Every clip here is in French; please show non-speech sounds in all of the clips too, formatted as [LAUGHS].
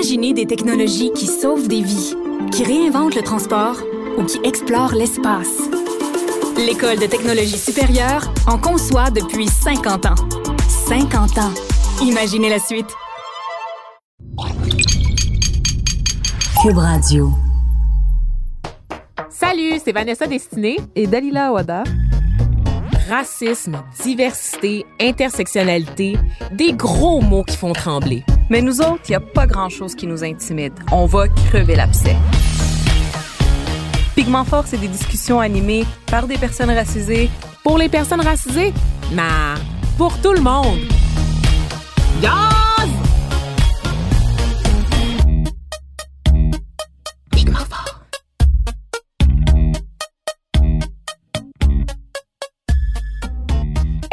Imaginez des technologies qui sauvent des vies, qui réinventent le transport ou qui explorent l'espace. L'École de technologie supérieure en conçoit depuis 50 ans. 50 ans. Imaginez la suite. Cube Radio. Salut, c'est Vanessa Destinée et Dalila Awada. Racisme, diversité, intersectionnalité, des gros mots qui font trembler. Mais nous autres, il n'y a pas grand-chose qui nous intimide. On va crever l'abcès. Pigment Fort, c'est des discussions animées par des personnes racisées. Pour les personnes racisées? Nah, pour tout le monde.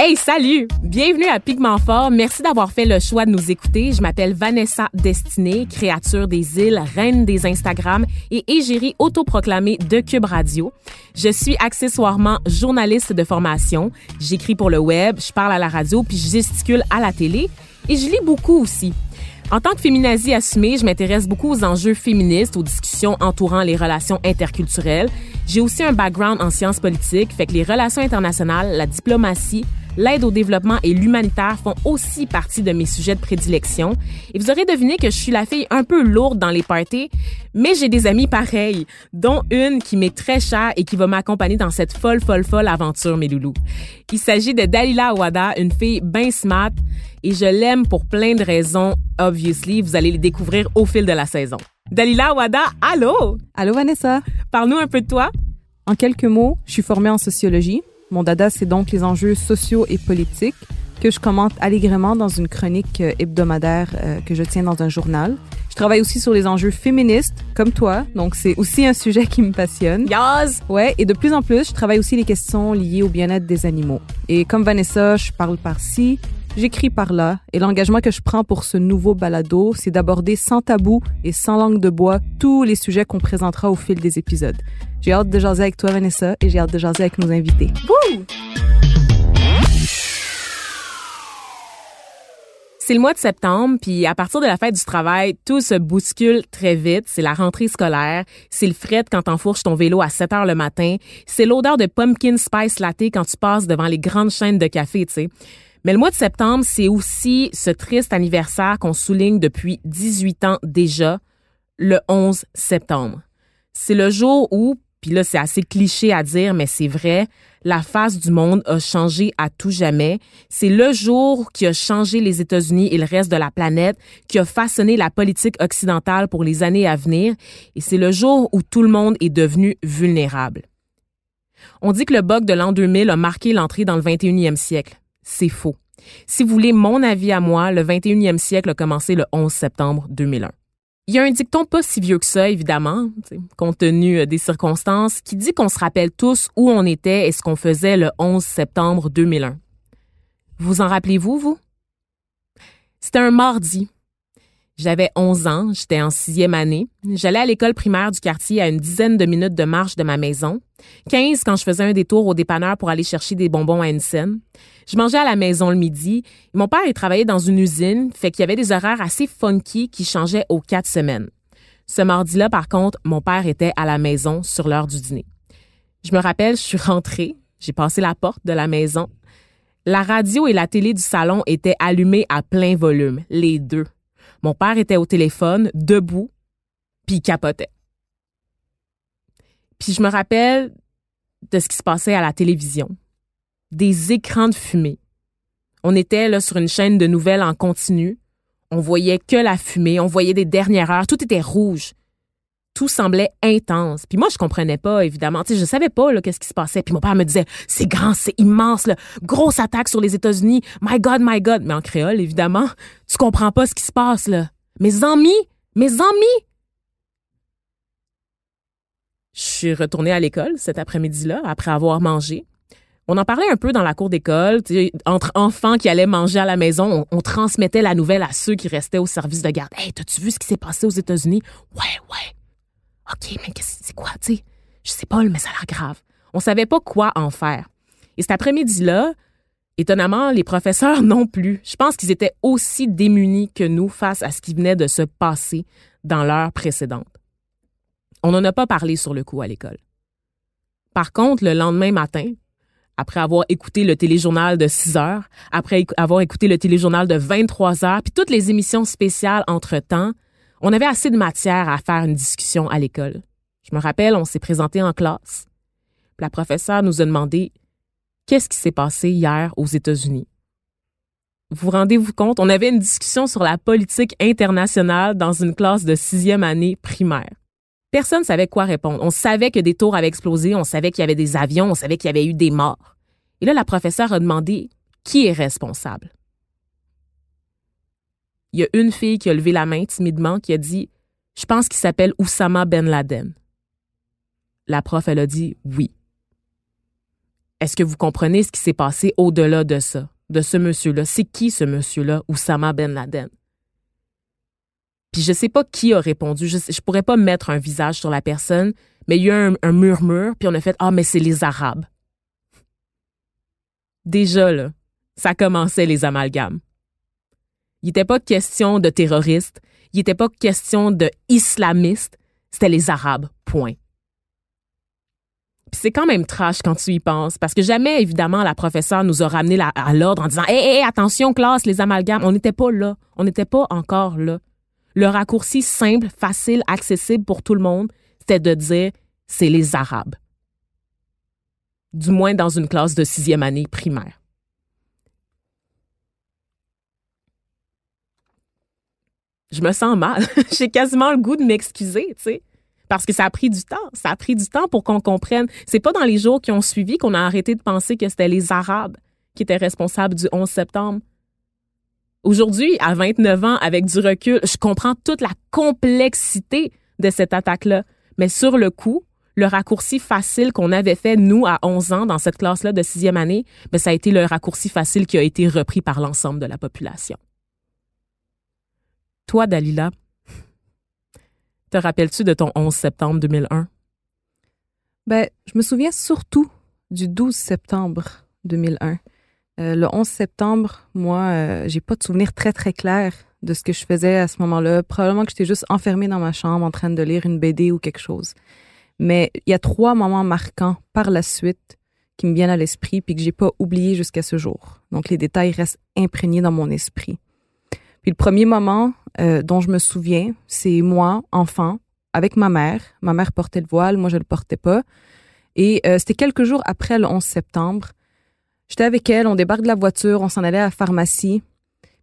Hey, salut! Bienvenue à Pigment Fort. Merci d'avoir fait le choix de nous écouter. Je m'appelle Vanessa Destinée, créature des îles, reine des Instagram et égérie autoproclamée de Cube Radio. Je suis accessoirement journaliste de formation. J'écris pour le web, je parle à la radio puis je gesticule à la télé et je lis beaucoup aussi. En tant que féminazie assumée, je m'intéresse beaucoup aux enjeux féministes, aux discussions entourant les relations interculturelles. J'ai aussi un background en sciences politiques, fait que les relations internationales, la diplomatie, l'aide au développement et l'humanitaire font aussi partie de mes sujets de prédilection. Et vous aurez deviné que je suis la fille un peu lourde dans les parties, mais j'ai des amis pareils, dont une qui m'est très chère et qui va m'accompagner dans cette folle, folle, folle aventure, mes loulous. Il s'agit de Dalila Awada, une fille bien smart, et je l'aime pour plein de raisons, obviously. Vous allez les découvrir au fil de la saison. Dalila Awada, allô? Allô, Vanessa? Parle-nous un peu de toi. En quelques mots, je suis formée en sociologie. Mon dada, c'est donc les enjeux sociaux et politiques que je commente allègrement dans une chronique euh, hebdomadaire euh, que je tiens dans un journal. Je travaille aussi sur les enjeux féministes, comme toi, donc c'est aussi un sujet qui me passionne. Yaz! Ouais, et de plus en plus, je travaille aussi les questions liées au bien-être des animaux. Et comme Vanessa, je parle par-ci, j'écris par-là, et l'engagement que je prends pour ce nouveau balado, c'est d'aborder sans tabou et sans langue de bois tous les sujets qu'on présentera au fil des épisodes. J'ai hâte de jaser avec toi, Vanessa, et j'ai hâte de jaser avec nos invités. Wouh! C'est le mois de septembre, puis à partir de la fête du travail, tout se bouscule très vite. C'est la rentrée scolaire, c'est le fret quand t'enfourches ton vélo à 7 heures le matin, c'est l'odeur de pumpkin spice latte quand tu passes devant les grandes chaînes de café, tu sais. Mais le mois de septembre, c'est aussi ce triste anniversaire qu'on souligne depuis 18 ans déjà, le 11 septembre. C'est le jour où, puis là c'est assez cliché à dire, mais c'est vrai, la face du monde a changé à tout jamais. C'est le jour qui a changé les États-Unis et le reste de la planète, qui a façonné la politique occidentale pour les années à venir, et c'est le jour où tout le monde est devenu vulnérable. On dit que le bug de l'an 2000 a marqué l'entrée dans le 21e siècle. C'est faux. Si vous voulez mon avis à moi, le 21e siècle a commencé le 11 septembre 2001. Il y a un dicton pas si vieux que ça, évidemment, compte tenu euh, des circonstances, qui dit qu'on se rappelle tous où on était et ce qu'on faisait le 11 septembre 2001. Vous en rappelez-vous, vous? C'était un mardi. J'avais 11 ans, j'étais en sixième année. J'allais à l'école primaire du quartier à une dizaine de minutes de marche de ma maison. 15 quand je faisais un détour au dépanneur pour aller chercher des bonbons à une. Je mangeais à la maison le midi. Mon père, il travaillait dans une usine, fait qu'il y avait des horaires assez funky qui changeaient aux quatre semaines. Ce mardi-là, par contre, mon père était à la maison sur l'heure du dîner. Je me rappelle, je suis rentrée, j'ai passé la porte de la maison. La radio et la télé du salon étaient allumées à plein volume, les deux. Mon père était au téléphone, debout, puis il capotait. Puis je me rappelle de ce qui se passait à la télévision des écrans de fumée. On était là sur une chaîne de nouvelles en continu. On voyait que la fumée, on voyait des dernières heures, tout était rouge. Tout semblait intense. Puis moi, je comprenais pas, évidemment. Tu sais, je savais pas qu'est-ce qui se passait. Puis mon père me disait, c'est grand, c'est immense, là. grosse attaque sur les États-Unis. My God, my God. Mais en créole, évidemment, tu comprends pas ce qui se passe là. Mes amis, mes amis. Je suis retournée à l'école cet après-midi-là après avoir mangé. On en parlait un peu dans la cour d'école, entre enfants qui allaient manger à la maison, on, transmettait la nouvelle à ceux qui restaient au service de garde. Hey, t'as-tu vu ce qui s'est passé aux États-Unis? Ouais, ouais. OK, mais c'est quoi, tu sais? Je sais pas, mais ça a l'air grave. On savait pas quoi en faire. Et cet après-midi-là, Étonnamment, les professeurs [LAUGHS] non plus. Je pense qu'ils étaient aussi démunis que nous face à ce qui venait de se passer dans l'heure précédente. On n'en a pas parlé sur le coup à l'école. Par contre, le lendemain matin, après avoir écouté le téléjournal de 6 heures, après avoir écouté le téléjournal de 23 heures, puis toutes les émissions spéciales entre-temps, on avait assez de matière à faire une discussion à l'école. Je me rappelle, on s'est présenté en classe. la professeure nous a demandé qu'est-ce qui s'est passé hier aux États-Unis? Vous rendez-vous compte, on avait une discussion sur la politique internationale dans une classe de sixième année primaire. Personne ne savait quoi répondre. On savait que des tours avaient explosé, on savait qu'il y avait des avions, on savait qu'il y avait eu des morts. Et là, la professeure a demandé qui est responsable? Il y a une fille qui a levé la main timidement qui a dit Je pense qu'il s'appelle Oussama Ben Laden. La prof, elle a dit oui. Est-ce que vous comprenez ce qui s'est passé au-delà de ça, de ce monsieur-là? C'est qui ce monsieur-là, Oussama Ben Laden? Puis je sais pas qui a répondu. Je, je pourrais pas mettre un visage sur la personne, mais il y a eu un, murmure, puis on a fait Ah, mais c'est les Arabes. Déjà, là, ça commençait les amalgames. Il n'était pas question de terroristes, il n'était pas question de islamistes, c'était les Arabes, point. Puis c'est quand même trash quand tu y penses, parce que jamais, évidemment, la professeure nous a ramené à l'ordre en disant Hé, hé, attention, classe, les amalgames. On n'était pas là. On n'était pas encore là. Le raccourci simple, facile, accessible pour tout le monde, c'était de dire c'est les Arabes. Du moins dans une classe de sixième année primaire. Je me sens mal. [LAUGHS] J'ai quasiment le goût de m'excuser, tu sais. Parce que ça a pris du temps. Ça a pris du temps pour qu'on comprenne. C'est pas dans les jours qui ont suivi qu'on a arrêté de penser que c'était les Arabes qui étaient responsables du 11 septembre. Aujourd'hui, à 29 ans, avec du recul, je comprends toute la complexité de cette attaque-là. Mais sur le coup, le raccourci facile qu'on avait fait, nous, à 11 ans, dans cette classe-là de sixième année, ben, ça a été le raccourci facile qui a été repris par l'ensemble de la population. Toi, Dalila, te rappelles-tu de ton 11 septembre 2001? Ben, je me souviens surtout du 12 septembre 2001. Euh, le 11 septembre, moi, euh, j'ai pas de souvenir très, très clair de ce que je faisais à ce moment-là. Probablement que j'étais juste enfermée dans ma chambre en train de lire une BD ou quelque chose. Mais il y a trois moments marquants par la suite qui me viennent à l'esprit puis que j'ai pas oublié jusqu'à ce jour. Donc, les détails restent imprégnés dans mon esprit. Puis le premier moment euh, dont je me souviens, c'est moi, enfant, avec ma mère. Ma mère portait le voile, moi je le portais pas. Et c'était quelques jours après le 11 septembre. J'étais avec elle, on débarque de la voiture, on s'en allait à la pharmacie.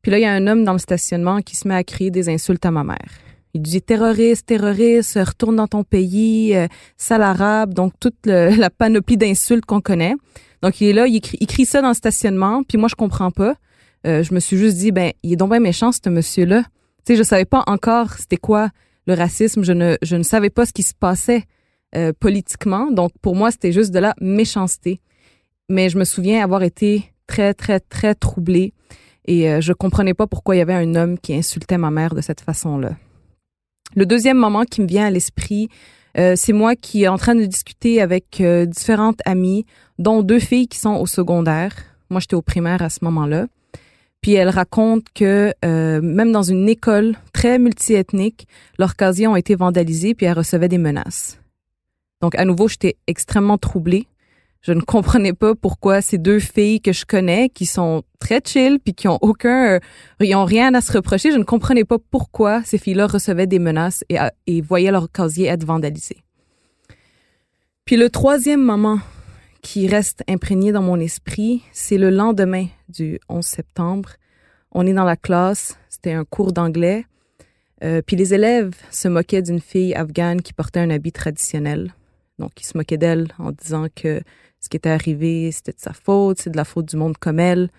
Puis là, il y a un homme dans le stationnement qui se met à crier des insultes à ma mère. Il dit terroriste, terroriste, retourne dans ton pays, euh, sale arabe, donc toute [LAUGHS] la panoplie d'insultes qu'on connaît. Donc il est là, il crie, ça dans le stationnement, puis moi je comprends pas. Euh, je me suis juste dit ben il est donc bien méchant ce monsieur-là. Tu sais, je savais pas encore c'était quoi le racisme, je ne je ne savais pas ce qui se passait euh, politiquement. Donc pour moi c'était juste de la méchanceté mais je me souviens avoir été très, très, très troublée et euh, je comprenais pas pourquoi il y avait un homme qui insultait ma mère de cette façon-là. Le deuxième moment qui me vient à l'esprit, euh, c'est moi qui est en train de discuter avec différentes amies, dont deux filles qui sont au secondaire. Moi, j'étais au primaire à ce moment-là. Puis elles racontent que même dans une école très multiethnique, leurs casiers ont été vandalisés puis elles recevaient des menaces. Donc à nouveau, j'étais extrêmement troublée je ne comprenais pas pourquoi ces deux filles que je connais, qui sont très chill puis qui ont aucun, euh, ils ont rien à se reprocher, je ne comprenais pas pourquoi ces filles-là recevaient des menaces et, et voyaient leur casier être vandalisé. Puis le troisième moment qui reste imprégné dans mon esprit, c'est le lendemain du 11 septembre. On est dans la classe, c'était un cours d'anglais, euh, puis les élèves se moquaient d'une fille afghane qui portait un habit traditionnel. Donc, ils se moquaient d'elle en disant que ce qui était arrivé, c'était de sa faute, c'est de la faute du monde comme elle.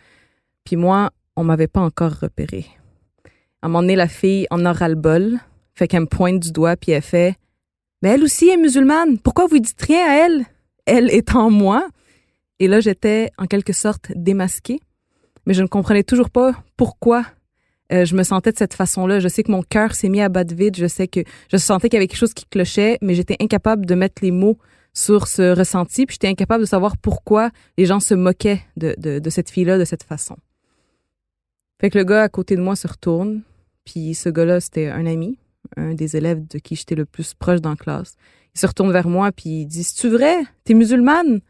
Puis moi, on m'avait pas encore repéré. À un moment donné, la fille en aura le bol, fait qu'elle me pointe du doigt, puis elle fait Mais elle aussi est musulmane, pourquoi vous dites rien à elle? Elle étant moi. Et là, j'étais en quelque sorte démasquée, mais je ne comprenais toujours pas pourquoi euh, je me sentais de cette façon-là. Je sais que mon cœur s'est mis à battre vite, je sais que je sentais qu'il y avait quelque chose qui clochait, mais j'étais incapable de mettre les mots sur ce ressenti, puis j'étais incapable de savoir pourquoi les gens se moquaient de, de, de cette fille-là de cette façon. Fait que le gars à côté de moi se retourne, puis ce gars-là, c'était un ami, un des élèves de qui j'étais le plus proche dans la classe. Il se retourne vers moi, puis il dit C'est-tu vrai? T'es musulmane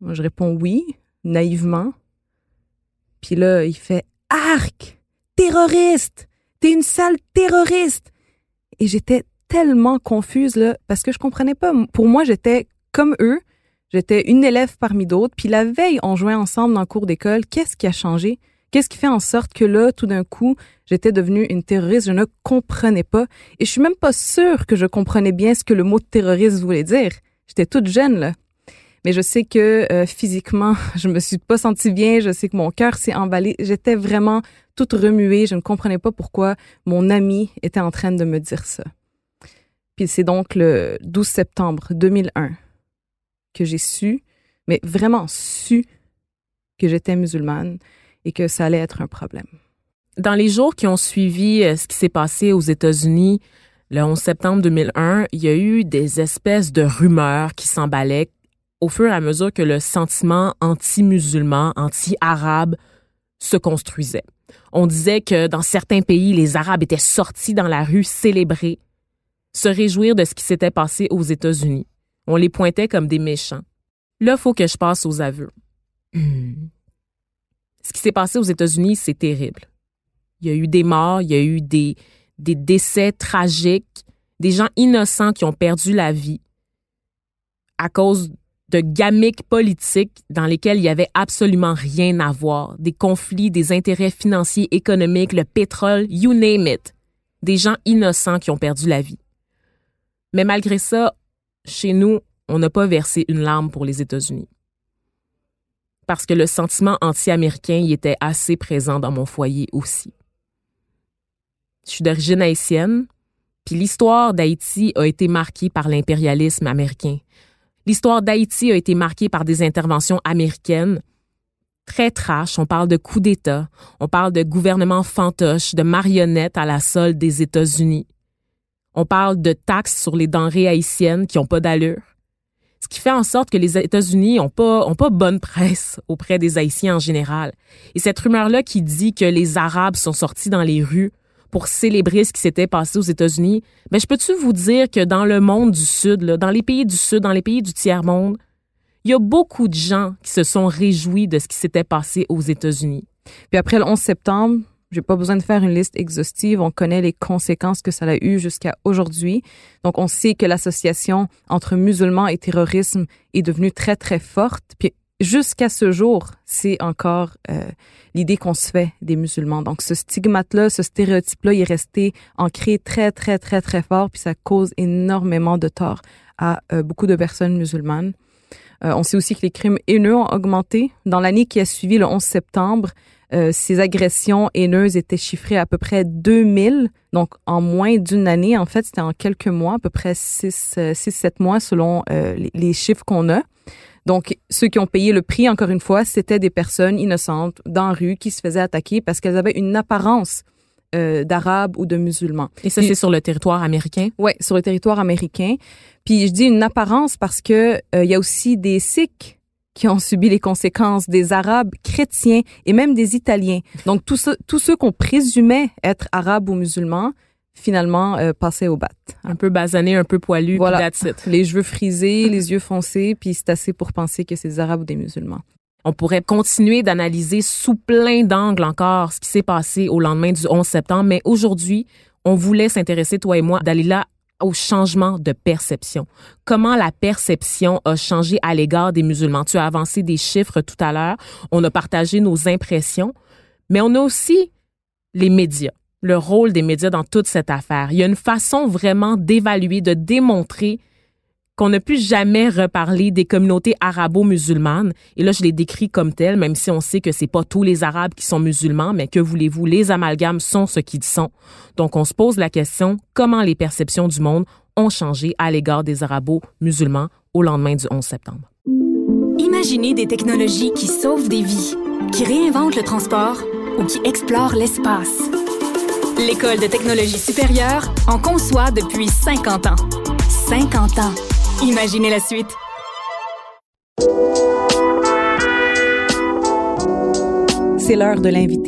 Moi, je réponds oui, naïvement. Puis là, il fait Arc Terroriste T'es une sale terroriste Et j'étais tellement confuse, là, parce que je comprenais pas. Pour moi, j'étais comme eux. J'étais une élève parmi d'autres. Puis la veille, on jouait ensemble dans le cours d'école. Qu'est-ce qui a changé? Qu'est-ce qui fait en sorte que là, tout d'un coup, j'étais devenue une terroriste? Je ne comprenais pas. Et je suis même pas sûre que je comprenais bien ce que le mot terroriste voulait dire. J'étais toute jeune, là. Mais je sais que euh, physiquement, [LAUGHS] je me suis pas sentie bien. Je sais que mon cœur s'est emballé. J'étais vraiment toute remuée. Je ne comprenais pas pourquoi mon ami était en train de me dire ça. Puis c'est donc le 12 septembre 2001 que j'ai su, mais vraiment su que j'étais musulmane et que ça allait être un problème. Dans les jours qui ont suivi euh, ce qui s'est passé aux États-Unis, le 11 septembre 2001, il y a eu des espèces de rumeurs qui s'emballaient au fur et à mesure que le sentiment anti-musulman, anti-arabe se construisait. On disait que dans certains pays, les Arabes étaient sortis dans la rue célébrer, se réjouir de ce qui s'était passé aux États-Unis. On les pointait comme des méchants. Là, faut que je passe aux aveux. Ce qui s'est passé aux États-Unis, c'est terrible. Il y a eu des morts, il y a eu des, des décès tragiques, des gens innocents qui ont perdu la vie à cause de gamiques politiques dans lesquelles il y avait absolument rien à voir, des conflits, des intérêts financiers, économiques, le pétrole, you name it. Des gens innocents qui ont perdu la vie. Mais malgré ça, chez nous, on n'a pas versé une larme pour les États-Unis parce que le sentiment anti-américain y était assez présent dans mon foyer aussi. Je suis d'origine haïtienne, puis l'histoire d'Haïti a été marquée par l'impérialisme américain. L'histoire d'Haïti a été marquée par des interventions américaines très trash. On parle de coups d'État, on parle de gouvernement fantoche, de marionnettes à la solde des États-Unis. On parle de taxes sur les denrées haïtiennes qui n'ont pas d'allure ce qui fait en sorte que les États-Unis ont pas ont pas bonne presse auprès des Haïtiens en général. Et cette rumeur-là qui dit que les Arabes sont sortis dans les rues pour célébrer ce qui s'était passé aux États-Unis, mais je peux-tu vous dire que dans le monde du Sud, dans les pays du Sud, dans les pays du tiers-monde, il y a beaucoup de gens qui se sont réjouis de ce qui s'était passé aux États-Unis. Puis après le 11 septembre, j'ai pas besoin de faire une liste exhaustive. On connaît les conséquences que ça a eu jusqu'à aujourd'hui. Donc, on sait que l'association entre musulmans et terrorisme est devenue très, très forte. Puis, jusqu'à ce jour, c'est encore euh, l'idée qu'on se fait des musulmans. Donc, ce stigmate-là, ce stéréotype-là, il est resté ancré très, très, très, très fort. Puis, ça cause énormément de tort à euh, beaucoup de personnes musulmanes. Euh, on sait aussi que les crimes haineux ont augmenté. Dans l'année qui a suivi le 11 septembre, euh, ces agressions haineuses étaient chiffrées à peu près 2000. Donc, en moins d'une année, en fait, c'était en quelques mois, à peu près 6-7 euh, mois selon les, chiffres qu'on a. Donc, ceux qui ont payé le prix, encore une fois, c'était des personnes innocentes dans la rue qui se faisaient attaquer parce qu'elles avaient une apparence euh, d'arabes ou de musulmans. Et ça, c'est sur le territoire américain? Oui, sur le territoire américain. Puis je dis une apparence parce que il y a aussi des Sikhs qui ont subi les conséquences des Arabes chrétiens et même des Italiens. Donc, tous ceux, tous ceux qu'on présumait être arabes ou musulmans, finalement, euh, passaient au bat. Un peu basané, un peu poilu, voilà. Les cheveux frisés, les yeux foncés, puis c'est assez pour penser que c'est des Arabes ou des musulmans. On pourrait continuer d'analyser sous plein d'angles encore ce qui s'est passé au lendemain du 11 septembre, mais aujourd'hui, on voulait s'intéresser, toi et moi, d'aller là au changement de perception. Comment la perception a changé à l'égard des musulmans? Tu as avancé des chiffres tout à l'heure. On a partagé nos impressions, mais on a aussi les médias, le rôle des médias dans toute cette affaire. Il y a une façon vraiment d'évaluer, de démontrer qu'on ne peut jamais reparler des communautés arabo-musulmanes. Et là, je les décris comme telles, même si on sait que c'est pas tous les Arabes qui sont musulmans, mais que voulez-vous, les amalgames sont ce qu'ils sont. Donc, on se pose la question, comment les perceptions du monde ont changé à l'égard des arabo-musulmans au lendemain du 11 septembre? Imaginez des technologies qui sauvent des vies, qui réinventent le transport ou qui explorent l'espace. L'École de technologie supérieure en conçoit depuis 50 ans. 50 ans Imaginez la suite. C'est l'heure de l'invité.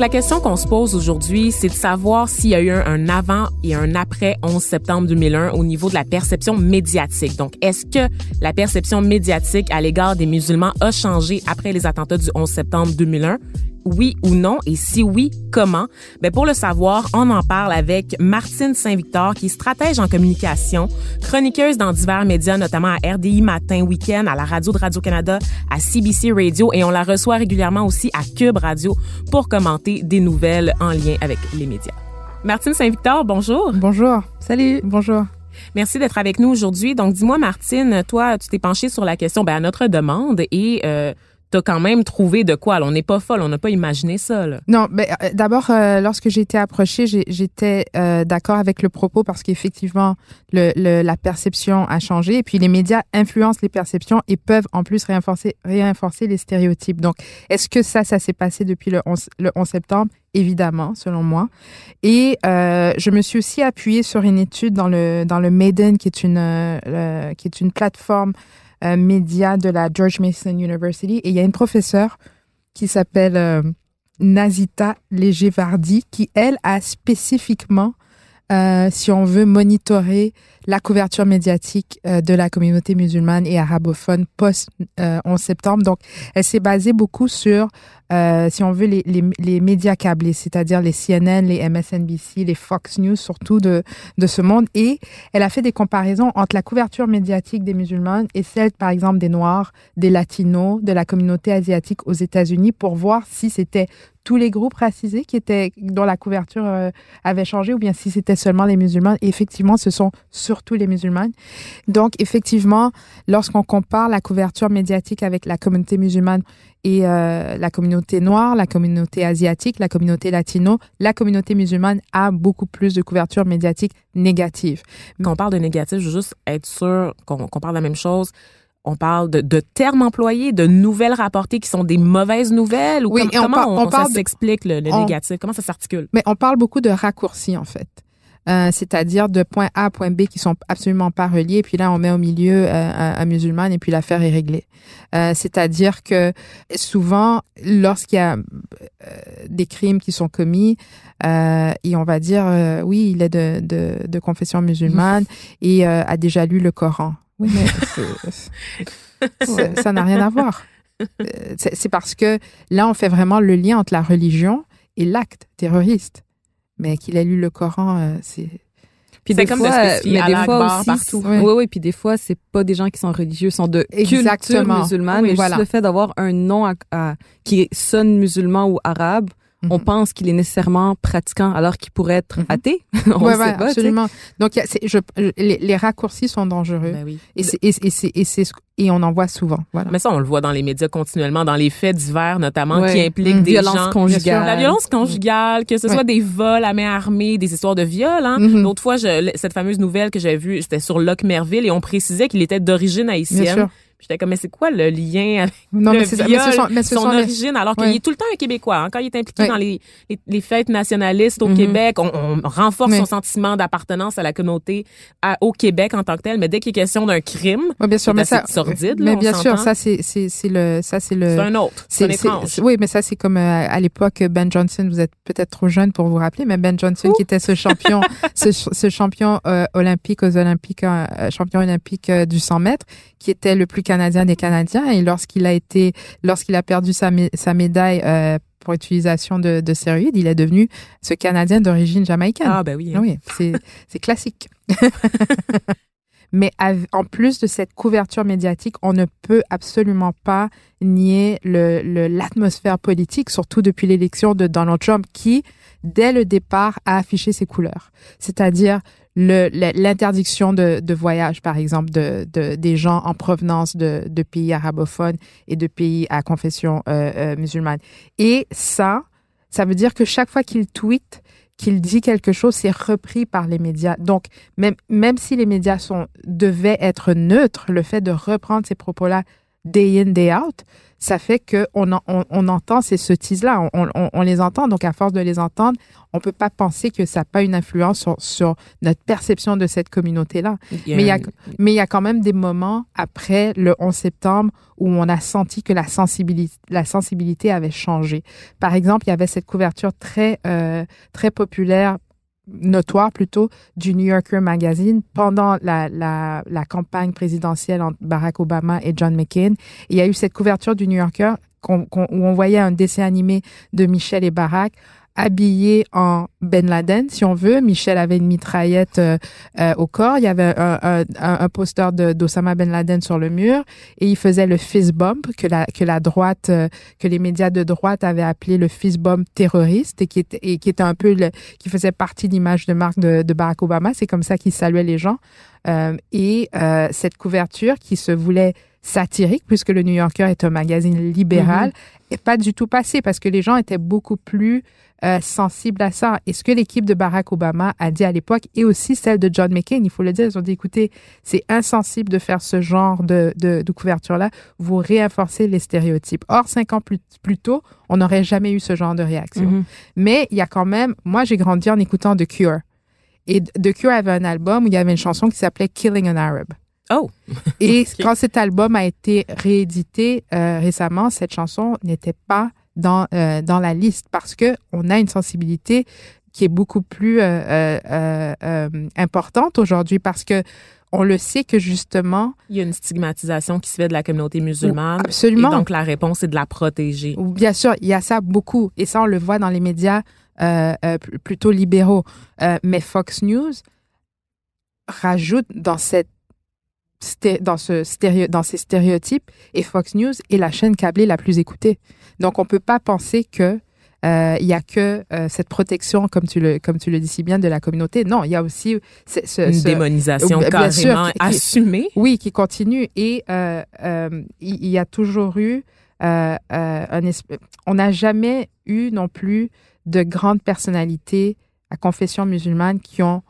La question qu'on se pose aujourd'hui, c'est de savoir s'il y a eu un avant et un après 11 septembre 2001 au niveau de la perception médiatique. Donc, est-ce que la perception médiatique à l'égard des musulmans a changé après les attentats du 11 septembre 2001? Oui ou non et si oui, comment? Ben pour le savoir, on en parle avec Martine Saint-Victor qui est stratège en communication, chroniqueuse dans divers médias notamment à RDI Matin Week-end, à la radio de Radio-Canada, à CBC Radio et on la reçoit régulièrement aussi à Cube Radio pour commenter des nouvelles en lien avec les médias. Martine Saint-Victor, bonjour. Bonjour. Salut. Bonjour. Merci d'être avec nous aujourd'hui. Donc, dis-moi, Martine, toi, tu t'es penchée sur la question ben, à notre demande et euh, t'as quand même trouvé de quoi. on n'est pas folle, on n'a pas imaginé ça. Là. Non, mais euh, d'abord, euh, lorsque j'ai été approchée, j'étais euh, d'accord avec le propos parce qu'effectivement, le, le, la perception a changé et puis les médias influencent les perceptions et peuvent en plus réinforcer, les stéréotypes. Donc, est-ce que ça, ça s'est passé depuis le 11, le 11 septembre? Évidemment, selon moi. Et je me suis aussi appuyée sur une étude dans le dans le Maiden, qui est une qui est une plateforme euh, de la George Mason University. Et il y a une professeure qui s'appelle euh, Nazita Léger-Vardy qui, elle, a spécifiquement, euh, si on veut monitorer la couverture médiatique euh, de la communauté musulmane et arabophone post 11 septembre. Donc, elle s'est basée beaucoup sur euh, si on veut, les, les, médias câblés, c'est-à-dire les CNN, les MSNBC, les Fox News, surtout de, de ce monde. Et elle a fait des comparaisons entre la couverture médiatique des musulmans et celle, par exemple, des Noirs, des Latinos, de la communauté asiatique aux États-Unis pour voir si c'était tous les groupes racisés qui étaient dont la couverture euh, avait changé ou bien si c'était seulement les musulmans. Effectivement, ce sont surtout les musulmans. Donc, effectivement, lorsqu'on compare la couverture médiatique avec la communauté musulmane et euh, la communauté noire, la communauté asiatique, la communauté latino, la communauté musulmane a beaucoup plus de couverture médiatique négative. Quand on parle de négatif, je veux juste être sûr qu'on parle de la même chose on parle de, de, termes employés, de nouvelles rapportées qui sont des mauvaises nouvelles? Ou oui, comment on, on, s'explique le, le négatif? Comment ça s'articule? Mais on parle beaucoup de raccourcis, en fait. Euh, c'est-à-dire de point A à point B qui sont absolument pas reliés. Et puis là, on met au milieu euh, un, musulman et puis l'affaire est réglée. Euh, c'est-à-dire que souvent, lorsqu'il y a des crimes qui sont commis, et on va dire, oui, il est de, de, de confession musulmane et a déjà lu le Coran. Oui, mais [LAUGHS] ça n'a rien à voir. C'est parce que là, on fait vraiment le lien entre la religion et l'acte terroriste mais qu'il a lu le Coran, euh, c'est puis des comme fois, mais des fois aussi, partout. Oui. oui, puis des fois, c'est pas des gens qui sont religieux, sont de Exactement. culture musulmane, mais juste le fait d'avoir un nom qui sonne musulman ou arabe, on mhm. pense qu'il est nécessairement pratiquant alors qu'il pourrait être mhm. athée. [LAUGHS] on ouais, sait pas, absolument. Donc, y a, je, les, les, raccourcis sont dangereux. Ben oui. Et c'est et, et, et, et on en voit souvent. Voilà. Mais ça, on le voit dans les médias continuellement, dans les faits divers notamment, qui impliquent mmh. des violence gens... conjugale. La violence conjugale, que ce soit des vols à main armée, des histoires de viol. Hein. Mmh. L'autre fois, je, cette fameuse nouvelle que j'avais vue, c'était sur Locke Merville et on précisait qu'il était d'origine haïtienne. J'étais comme, mais c'est quoi le lien avec non, le mais viol, mais son origine, alors qu'il est tout le temps un Québécois. Hein, quand il est impliqué dans les, les, fêtes nationalistes au mm-hmm. Québec, on, on renforce son sentiment d'appartenance à la communauté au Québec en tant que tel. Mais dès qu'il est question d'un crime, bien sûr, mais ça, sordide. Mais bien sûr, ça c'est c'est le ça c'est le. C'est un autre. C'est. Oui, mais ça c'est comme euh, à l'époque Ben Johnson. Vous êtes peut-être trop jeune pour vous rappeler, mais Ben Johnson qui était ce champion, [LAUGHS] ce, ce, champion euh, olympique aux Olympiques, euh, champion olympique du 100 mètres, qui était le plus canadien des Canadiens. Et lorsqu'il a été, lorsqu'il a perdu sa, sa médaille euh, pour utilisation de, de stéroïdes, il est devenu ce Canadien d'origine jamaïcaine. Ah ben oui. Hein. Oui, c'est classique. [LAUGHS] Mais en plus de cette couverture médiatique, on ne peut absolument pas nier l'atmosphère politique, surtout depuis l'élection de Donald Trump, qui, dès le départ, a affiché ses couleurs. C'est-à-dire l'interdiction de, voyage, par exemple, de, des gens en provenance de, de pays arabophones et de pays à confession euh, euh, musulmane. Et ça, ça veut dire que chaque fois qu'il tweet, qu'il dit quelque chose, c'est repris par les médias. Donc, même, même si les médias sont, devaient être neutres, le fait de reprendre ces propos-là day in, day out, ça fait qu'on on, on entend ces sottises-là, on, on, on, les entend. Donc, à force de les entendre, on peut pas penser que ça n'a pas une influence sur, sur, notre perception de cette communauté-là. Mais il y a, mais il y a quand même des moments après le 11 septembre où on a senti que la sensibilité, la sensibilité avait changé. Par exemple, il y avait cette couverture très, euh, très populaire notoire plutôt du New Yorker Magazine pendant la, la, campagne présidentielle entre Barack Obama et John McCain. il y a eu cette couverture du New Yorker où on voyait un dessin animé de Michel et Barack habillé en Ben Laden, si on veut. Michel avait une mitraillette euh, euh, au corps. Il y avait un, un, un poster d'Osama Ben Laden sur le mur et il faisait le fist bump que la que la droite, euh, que les médias de droite avaient appelé le fist bump terroriste et qui était et qui était un peu le, qui faisait partie de l'image de marque de, de Barack Obama. C'est comme ça qu'il saluait les gens. et cette couverture qui se voulait satirique, puisque le New Yorker est un magazine libéral, n'est mm-hmm. pas du tout passé parce que les gens étaient beaucoup plus euh, sensibles à ça. Et ce que l'équipe de Barack Obama a dit à l'époque, et aussi celle de John McCain, il faut le dire, ils ont dit, écoutez, c'est insensible de faire ce genre de, de, de couverture-là, vous réinforcez les stéréotypes. Or, cinq ans plus, plus tôt, on n'aurait jamais eu ce genre de réaction. Mm-hmm. Mais il y a quand même, moi j'ai grandi en écoutant The Cure. Et The Cure avait un album où il y avait une chanson qui s'appelait Killing an Arab. Oh! Et [LAUGHS] quand cet album a été réédité euh, récemment, cette chanson n'était pas dans, euh, dans la liste parce que on a une sensibilité qui est beaucoup plus euh, euh, importante aujourd'hui parce que on le sait que justement... Il y a une stigmatisation qui se fait de la communauté musulmane. Absolument. Et donc, la réponse est de la protéger. Bien sûr, il y a ça beaucoup. Et ça, on le voit dans les médias plutôt libéraux. mais Fox News rajoute dans cette dans, ce stéréo, dans ces stéréotypes et Fox News est la chaîne câblée la plus écoutée. Donc, on peut pas penser que euh, il y a que euh, cette protection, comme tu le comme tu le dis si bien, de la communauté. Non, il y a aussi ce, ce, une démonisation carrément sûr, assumée. oui, qui continue. Et euh, euh il y, a toujours eu un on n'a jamais eu non plus de grandes personnalités à confession musulmane qui ont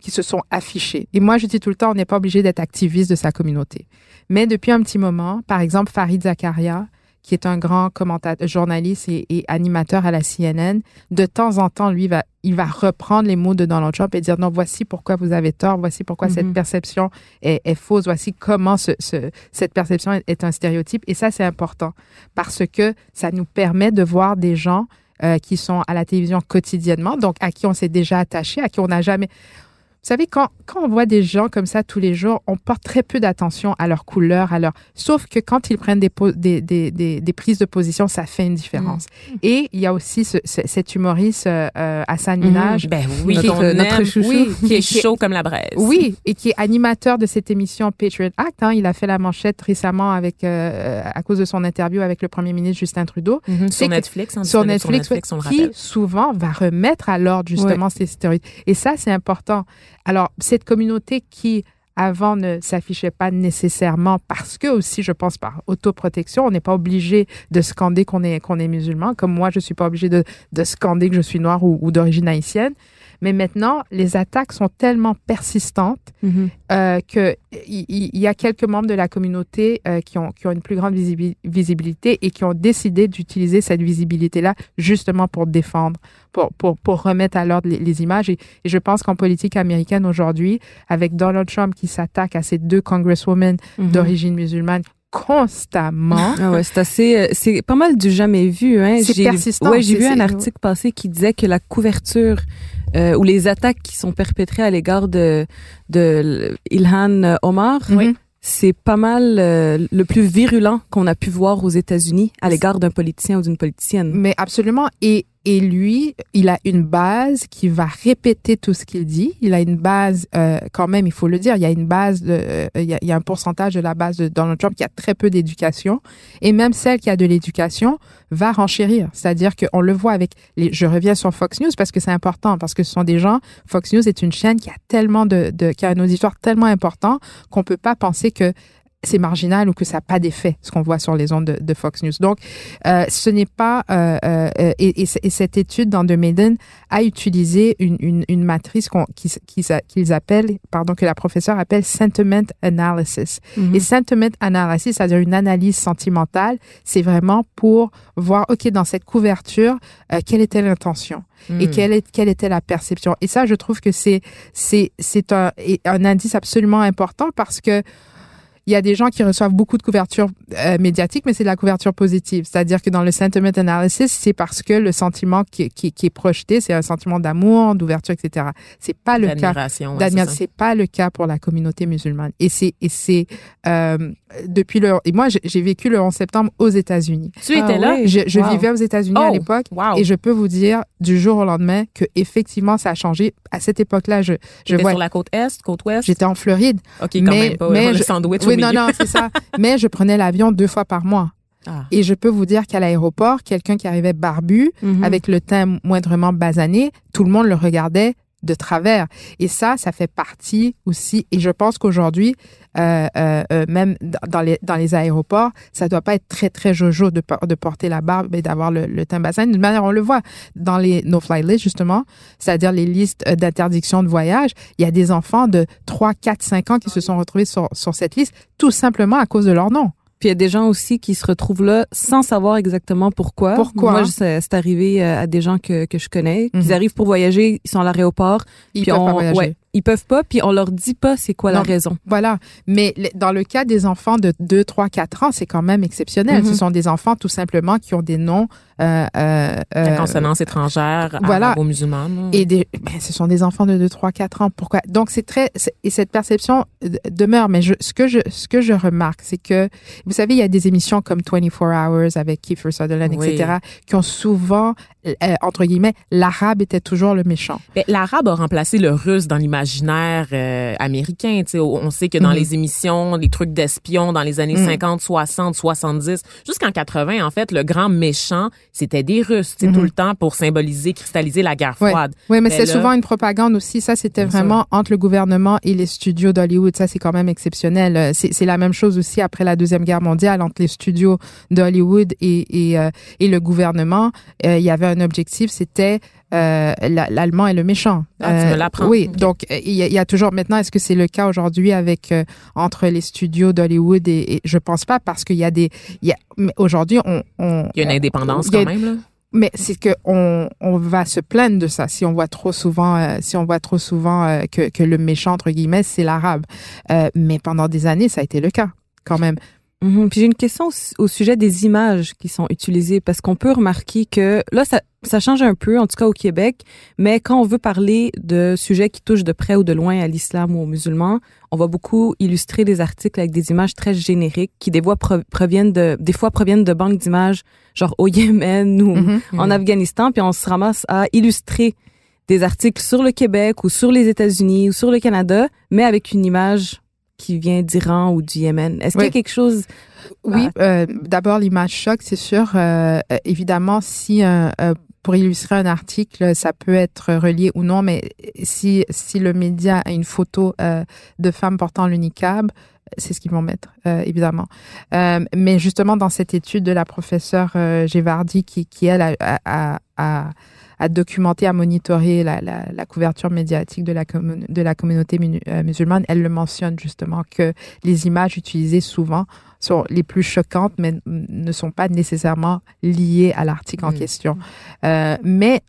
qui se sont affichés. Et moi, je dis tout le temps, on n'est pas obligé d'être activiste de sa communauté. Mais depuis un petit moment, par exemple, Farid Zakaria, qui est un grand commentateur, journaliste et, animateur à la CNN, de temps en temps, lui, va, il va reprendre les mots de Donald Trump et dire non, voici pourquoi vous avez tort, voici pourquoi cette mhm. perception est, est, fausse, voici comment ce, ce, cette perception est, est, un stéréotype. Et ça, c'est important parce que ça nous permet de voir des gens euh, qui sont à la télévision quotidiennement, donc à qui on s'est déjà attaché, à qui on n'a jamais vous savez, quand, quand on voit des gens comme ça tous les jours, on porte très peu d'attention à leur couleur, à leur... Sauf que quand ils prennent des, des, des, des, des prises de position, ça fait une différence. Mm. Et il y a aussi ce, cet humoriste euh, euh Hassan Minaj. Mm. Ben oui, notre, notre chouchou. Oui, qui est, chaud comme la braise. Oui, et qui est animateur de cette émission Patriot Act. Hein. Il a fait la manchette récemment avec, euh, à cause de son interview avec le premier ministre Justin Trudeau. Mm-hmm. sur, Netflix, hein, sur, Netflix, sur Netflix, on le qui souvent va remettre à l'ordre justement ces stéréotypes. Et ça, c'est important. Alors, cette communauté qui avant ne s'affichait pas nécessairement parce que aussi, je pense, par autoprotection, on n'est pas obligé de scander qu'on est, qu'on est musulman. Comme moi, je suis pas obligé de, de scander que je suis noir ou, ou d'origine haïtienne. Mais maintenant, les attaques sont tellement persistantes mm-hmm. euh, que il y, a quelques membres de la communauté euh, qui, ont, qui ont une plus grande visibilité et qui ont décidé d'utiliser cette visibilité-là justement pour défendre, pour, pour, pour remettre à l'ordre les, images. Et, je pense qu'en politique américaine aujourd'hui, avec Donald Trump qui s'attaque à ces deux congresswomen mm-hmm. d'origine musulmane constamment. Ah ouais, c'est assez, euh, c'est pas mal du jamais vu. Hein. C'est persistant. Ouais, j'ai vu un article passé qui disait que la couverture euh, ou les attaques qui sont perpétrées à l'égard de, de Ilhan Omar, oui. c'est pas mal euh, le plus virulent qu'on a pu voir aux États-Unis à l'égard d'un politicien ou d'une politicienne. Mais absolument. Et et lui, il a une base qui va répéter tout ce qu'il dit. Il a une base, euh, quand même, il faut le dire, il y a une base, de, euh, il, y a, il, y a, un pourcentage de la base de Donald Trump qui a très peu d'éducation. Et même celle qui a de l'éducation va renchérir. C'est-à-dire qu'on le voit avec les... Je reviens sur Fox News parce que c'est important, parce que ce sont des gens... Fox News est une chaîne qui a tellement de... de qui a un auditoire tellement important qu'on peut pas penser que c'est marginal ou que ça n'a pas d'effet, ce qu'on voit sur les ondes de, de Fox News. Donc, euh, ce n'est pas... Euh, euh, et, et, et, cette étude dans The Maiden a utilisé une, une, une matrice qu'on, qu'ils appellent, pardon, que la professeure appelle sentiment analysis. Mm-hmm. Et sentiment analysis, c'est-à-dire une analyse sentimentale, c'est vraiment pour voir, OK, dans cette couverture, euh, quelle était l'intention et mm. quelle, est, quelle était la perception. Et ça, je trouve que c'est, c'est, c'est un, un indice absolument important parce que il y a des gens qui reçoivent beaucoup de couverture euh, médiatique, mais c'est de la couverture positive. C'est-à-dire que dans le sentiment analysis, c'est parce que le sentiment qui, qui, qui est projeté, c'est un sentiment d'amour, d'ouverture, etc. C'est pas le cas d'admiration. c'est pas le cas pour la communauté musulmane. Et c'est et c'est euh, depuis le et moi j'ai vécu le 11 septembre aux États-Unis. Tu étais ah là? Je, je vivais aux États-Unis à oh, l'époque et je peux vous dire du jour au lendemain que effectivement ça a changé. À cette époque-là, je je vois sur la côte est, côte ouest? J'étais en Floride. Ok, quand mais, même pas. Mais le sandwich non, non, c'est ça. Mais je prenais l'avion deux fois par mois. Ah. Et je peux vous dire qu'à l'aéroport, quelqu'un qui arrivait barbu, mm-hmm. avec le teint moindrement basané, tout le monde le regardait de travers. Et ça, ça fait partie aussi. Et je pense qu'aujourd'hui, euh, euh, euh même dans les, dans les aéroports, ça doit pas être très, très jojo de, de porter la barbe et d'avoir le, le teint manière, on le voit dans les no-fly lists, justement, c'est-à-dire les listes d'interdiction de voyage. Il y a des enfants de 3, 4, 5 ans qui se sont retrouvés sur, sur cette liste, tout simplement à cause de leur nom. Puis il y a des gens aussi qui se retrouvent là sans savoir exactement pourquoi. Pourquoi? Moi, c'est arrivé euh, à des gens que, que je connais. Ils mhm. arrivent pour voyager, ils sont à l'aéroport. Ils peuvent pas voyager. Ouais, ils peuvent pas, puis on leur dit pas c'est quoi la raison. Voilà. Mais dans le cas des enfants de 2, 3, 4 ans, c'est quand même exceptionnel. Ce mhm. sont des enfants tout simplement qui ont des noms... Euh, euh, la consonance étrangère, voilà. arabo-musulmane. Et des, ben, ce sont des enfants de 2, 3, 4 ans. Pourquoi? Donc c'est très... Et cette perception demeure. Mais je, ce, que je, ce que je remarque, c'est que, vous savez, il y a des émissions comme 24 Hours avec Kiefer Sutherland, etc., qui ont souvent, euh, entre guillemets, l'arabe était toujours le méchant. L'arabe a remplacé le russe dans l'image imaginaire euh, américain. On sait que dans mhm. les émissions, les trucs d'espions dans les années 50, 60, 70, jusqu'en 80, en fait, le grand méchant, c'était des Russes, tout mhm. le temps pour symboliser, cristalliser la guerre froide. Oui, mais, c'est souvent une propagande aussi. Ça, c'était vraiment entre le gouvernement et les studios d'Hollywood. Ça, c'est quand même exceptionnel. Euh, c'est la même chose aussi après la Deuxième Guerre mondiale entre les studios d'Hollywood et, et, euh, et, le gouvernement. il y avait un objectif, c'était euh, l'allemand est le méchant. Ah, tu me euh, l'apprends. Oui, donc il y, a toujours maintenant. Est-ce que c'est le cas aujourd'hui avec euh, entre les studios d'Hollywood et, et, je pense pas parce qu'il y a des. Aujourd'hui on, on, Il y a une indépendance quand même là. Mais c'est que on, on va se plaindre de ça si on voit trop souvent si on voit trop souvent que, que le méchant entre guillemets c'est l'arabe. mais pendant des années ça a été le cas quand même. Mhm. Puis j'ai une question au sujet des images qui sont utilisées parce qu'on peut remarquer que là ça, ça change un peu en tout cas au Québec, mais quand on veut parler de sujets qui touchent de près ou de loin à l'islam ou aux musulmans, on va beaucoup illustrer des articles avec des images très génériques qui des fois proviennent de des fois proviennent de banques d'images genre au Yémen ou mhm. en mhm. Afghanistan puis on se ramasse à illustrer des articles sur le Québec ou sur les États-Unis ou sur le Canada, mais avec une image qui vient d'Iran ou du Yémen. Est-ce qu'il y a quelque chose Oui, euh, d'abord l'image choc, c'est sûr. Euh, euh évidemment, si euh, euh, pour illustrer un article, ça peut être relié ou non, mais si si le média a une photo de femmes portant le niqab, c'est ce qu'ils vont mettre, évidemment. mais justement, dans cette étude de la professeure Gévardi, qui, qui elle, a, a, a à documenter, à monitorer la, la, la couverture médiatique de la, de la communauté euh, musulmane, elle le mentionne justement que les images utilisées souvent sont les plus choquantes, mais ne sont pas nécessairement liées à l'article en mmh. question. Euh, mais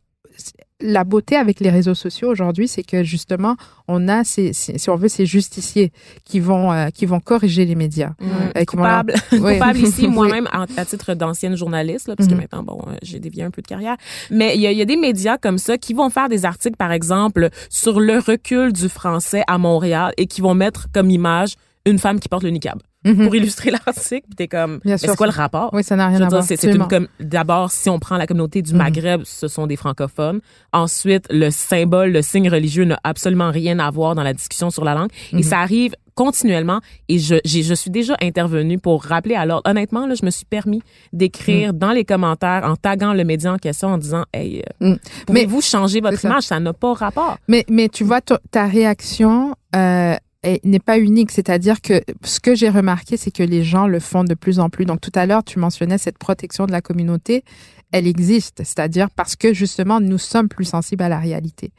la beauté avec les réseaux sociaux aujourd'hui, c'est que justement, on a ces, si on veut, ces justiciers qui vont euh, qui vont corriger les médias. Mmh. Euh, coupable, [LAUGHS] coupable ici, [LAUGHS] moi-même à titre d'ancienne journaliste, là, parce que mmh. maintenant, bon, euh, j'ai dévié un peu de carrière. Mais il y a, y a, des médias comme ça qui vont faire des articles, par exemple, sur le recul du français à Montréal et qui vont mettre comme image une femme qui porte le niqab. Mhm. pour illustrer [LAUGHS] l'article. T'es comme, c'est quoi le rapport? Oui, ça n'a rien à voir. C'est une d'abord, si on prend la communauté du mhm. Maghreb, ce sont des francophones. Ensuite, le symbole, le signe religieux n'a absolument rien à voir dans la discussion sur la langue. Et mhm. ça arrive continuellement. Et je, je suis déjà intervenue pour rappeler l'ordre. Honnêtement, là, je me suis permis d'écrire dans les commentaires en taguant le média en question en disant, hey, euh, pouvez-vous changer votre image? Ça n'a pas rapport. Mais, mais tu vois, ta réaction, euh, n'est pas unique. C'est-à-dire que ce que j'ai remarqué, c'est que les gens le font de plus en plus. Donc tout à l'heure, tu mentionnais cette protection de la communauté elle existe, c'est-à-dire parce que justement nous sommes plus sensibles à la réalité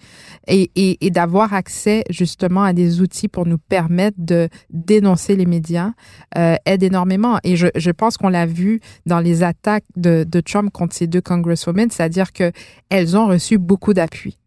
et, d'avoir accès justement à des outils pour nous permettre de dénoncer les médias euh, aide énormément. Et je, je pense qu'on l'a vu dans les attaques de, de Trump contre ces deux congresswomen, c'est-à-dire que elles ont reçu beaucoup d'appui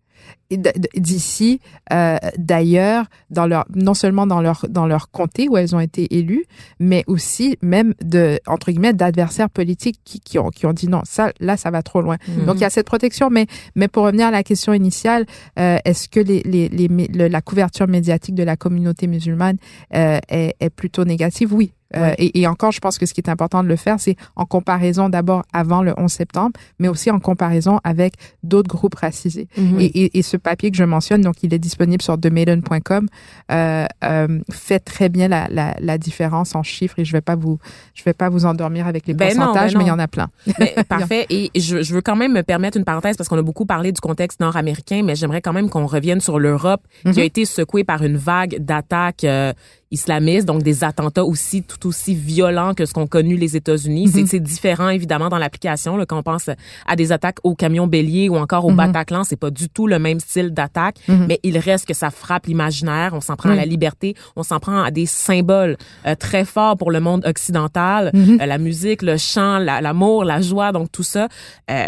d'ici, euh, d'ailleurs, dans leur, non seulement dans leur, dans leur comté où elles ont été élues, mais aussi même de, entre guillemets, d'adversaires politiques qui, qui, ont, qui ont dit non, ça, là, ça va trop loin. Mhm. Donc, il y a cette protection, mais, mais pour revenir à la question initiale, euh, est-ce que les, les, les, la couverture médiatique de la communauté musulmane euh, est, est plutôt négative? Oui, euh, et, et, encore, je pense que ce qui est important de le faire, c'est en comparaison d'abord avant le 11 septembre, mais aussi en comparaison avec d'autres groupes racisés. Mhm. et, et, ce papier que je mentionne, donc il est disponible sur themaiden.com, euh, euh, fait très bien la, la, la, différence en chiffres. Et je vais pas vous, je vais pas vous endormir avec les ben pourcentages, ben mais il y en a plein. [LAUGHS] Parfait. Et je, je, veux quand même me permettre une parenthèse parce qu'on a beaucoup parlé du contexte nord-américain, mais j'aimerais quand même qu'on revienne sur l'Europe, qui a mhm. été secouée par une vague d'attaques euh, islamistes, donc des attentats aussi tout aussi violents que ce qu'ont connu les États-Unis. Mm-hmm. C'est différent évidemment dans l'application quand on pense à des attaques au camion bélier ou encore au mm-hmm. Bataclan, c'est pas du tout le même style d'attaque, mm-hmm. mais il reste que ça frappe l'imaginaire, on s'en prend à la liberté, on s'en prend à des symboles euh, très forts pour le monde occidental, euh, la musique, le chant, l'amour, la, joie, donc tout ça. Euh,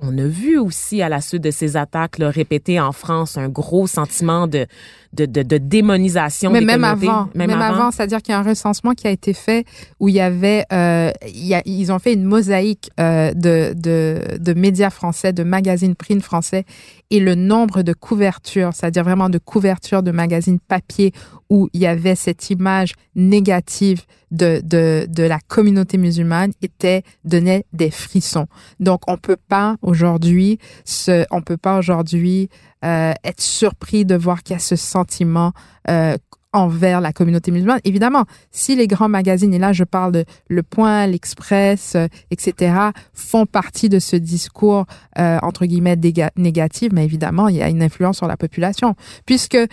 on a vu aussi à la suite de ces attaques là, répétées en France un gros sentiment de de, de, de démonisation Mais des même avant, même, avant, c'est-à-dire qu'il y a un recensement qui a été fait où il y avait, euh, il y a, ils ont fait une mosaïque euh, de, de, de médias français, de magazines print français, et le nombre de couvertures, c'est-à-dire vraiment de couvertures de magazines papier où il y avait cette image négative de, de, de la communauté musulmane était donnait des frissons. Donc on peut pas aujourd'hui on peut pas aujourd'hui euh, être surpris de voir qu'il y a ce sentiment euh, envers la communauté musulmane. Évidemment, si les grands magazines, et là je parle de Le Point, l'Express, euh, etc., font partie de ce discours, euh, entre guillemets, négatif, mais évidemment, il y a une influence sur la population, puisque euh,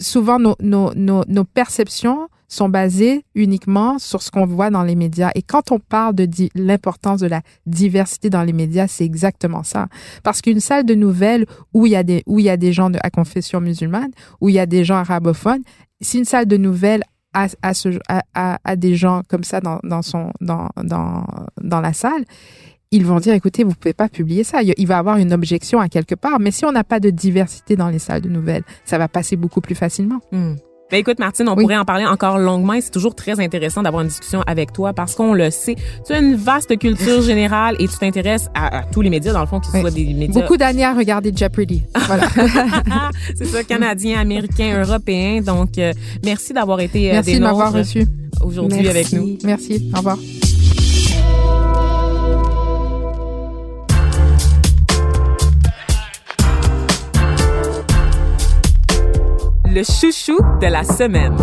souvent nos, nos, nos, nos perceptions sont basées uniquement sur ce qu'on voit dans les médias. Et quand on parle de l'importance de la diversité dans les médias, c'est exactement ça. Parce qu'une salle de nouvelles où il y a des, où il y a des gens de, à confession musulmane, où il y a des gens arabophones, si une salle de nouvelles a des gens comme ça dans, dans, son, dans, dans, dans la salle, ils vont dire, écoutez, vous pouvez pas publier ça. Il va avoir une objection à quelque part. Mais si on n'a pas de diversité dans les salles de nouvelles, ça va passer beaucoup plus facilement. Hmm. Ben écoute, Martine, on pourrait en parler encore longuement et c'est toujours très intéressant d'avoir une discussion avec toi parce qu'on le sait. Tu as une vaste culture générale et tu t'intéresses à, tous les médias, dans le fond, qu'ils soient des médias. Beaucoup d'années à regarder Jeopardy. Voilà. [LAUGHS] c'est ça, canadien, américain, européen. Donc, euh, merci d'avoir été euh, Merci de m'avoir reçu. Aujourd'hui avec nous. Merci. Au revoir. Le chouchou de la semaine.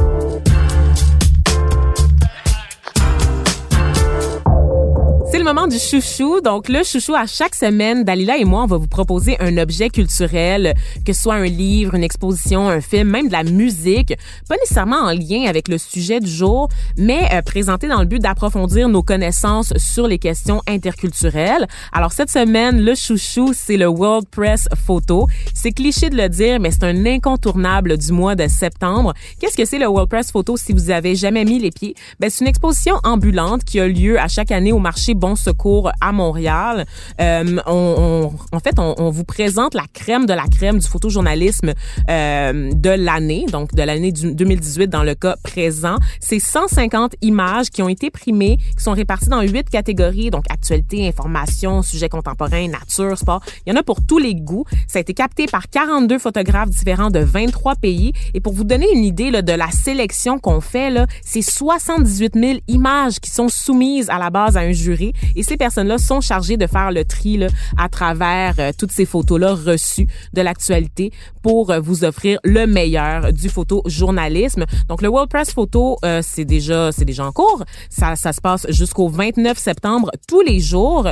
Moment du chouchou. Donc, le chouchou, à chaque semaine, Dalila et moi, on va vous proposer un objet culturel, que ce soit un livre, une exposition, un film, même de la musique, pas nécessairement en lien avec le sujet du jour, mais euh, présenté dans le but d'approfondir nos connaissances sur les questions interculturelles. Alors, cette semaine, le chouchou, c'est le World Press Photo. C'est cliché de le dire, mais c'est un incontournable du mois de septembre. Qu'est-ce que c'est le World Press Photo si vous avez jamais mis les pieds? Ben, c'est une exposition ambulante qui a lieu à chaque année au marché Bon Secours à Montréal. Euh, on, en fait, on, vous présente la crème de la crème du photojournalisme euh, de l'année, donc de l'année 2018 dans le cas présent. C'est 150 images qui ont été primées, qui sont réparties dans huit catégories, donc actualité, information, sujet contemporain, nature, sport. Il y en a pour tous les goûts. Ça a été capté par 42 photographes différents de 23 pays. Et pour vous donner une idée de la sélection qu'on fait, c'est 78 000 images qui sont soumises à la base à un jury Et ces personnes-là sont chargées de faire le tri là, à travers euh, toutes ces photos-là reçues de l'actualité pour euh, vous offrir le meilleur du photojournalisme. Donc le World Press Photo, euh, c'est déjà c'est déjà en cours. Ça, ça se passe jusqu'au 29 septembre tous les jours,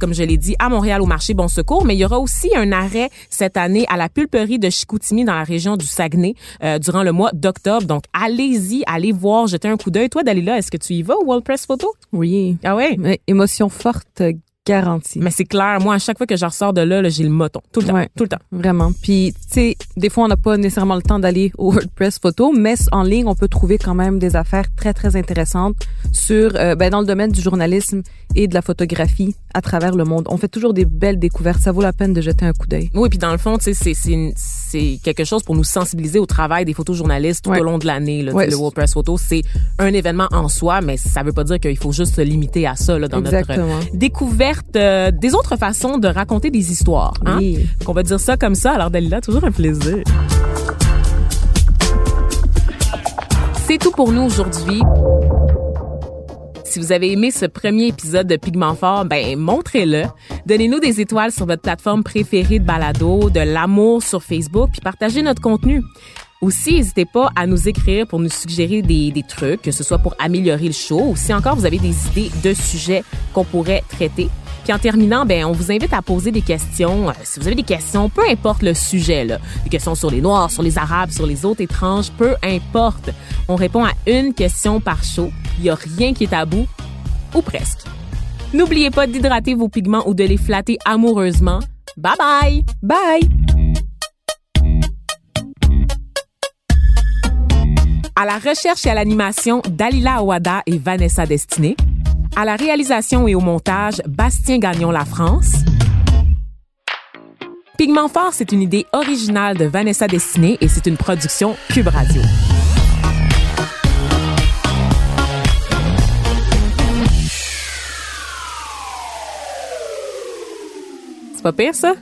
comme je l'ai dit, à Montréal au marché Bon Secours. Mais il y aura aussi un arrêt cette année à la pulperie de Chicoutimi dans la région du Saguenay durant le mois d'octobre. Donc allez-y, allez voir, jetez un coup d'œil. Toi, Dalila, est-ce que tu y vas au World Press Photo? Oui. Ah ouais? Mais émotion forte, garantie. Mais c'est clair, moi, à chaque fois que je ressors de là, là, j'ai le moton. Tout le temps. Ouais. Tout le temps. Vraiment. Puis, tu sais, des fois, on n'a pas nécessairement le temps d'aller au WordPress photo, mais en ligne, on peut trouver quand même des affaires très, très intéressantes sur, euh, ben, dans le domaine du journalisme et de la photographie à travers le monde. On fait toujours des belles découvertes. Ça vaut la peine de jeter un coup d'œil. Oui, puis dans le fond, tu sais, c'est- quelque chose pour nous sensibiliser au travail des photojournalistes tout Ouais. au long de l'année. Ouais. Le World Press Photo, c'est un événement en soi, mais ça veut pas dire qu'il faut juste se limiter à ça là, dans Exactement. notre découverte euh, des autres façons de raconter des histoires. Hein? Oui. Qu'on va dire ça comme ça. Alors, Dalila, toujours un plaisir. C'est tout pour nous aujourd'hui. Si vous avez aimé ce premier épisode de Pigment Fort, ben montrez-le. Donnez-nous des étoiles sur votre plateforme préférée de balado, de l'amour sur Facebook, puis partagez notre contenu. Aussi, n'hésitez pas à nous écrire pour nous suggérer des, des trucs, que ce soit pour améliorer le show ou si encore vous avez des idées de sujets qu'on pourrait traiter. Puis en terminant, ben on vous invite à poser des questions. Euh, Si vous avez des questions, peu importe le sujet, là, des questions sur les Noirs, sur les Arabes, sur les autres étranges, peu importe. On répond à une question par show. Il y a rien qui est tabou, ou presque. N'oubliez pas d'hydrater vos pigments ou de les flatter amoureusement. Bye bye! Bye! À la recherche et à l'animation, Dalila Awada et Vanessa Destiné. À la réalisation et au montage, Bastien Gagnon La France. Pigment Fort, c'est une idée originale de Vanessa Destiné et c'est une production Cube Radio. C'est pas pire, ça?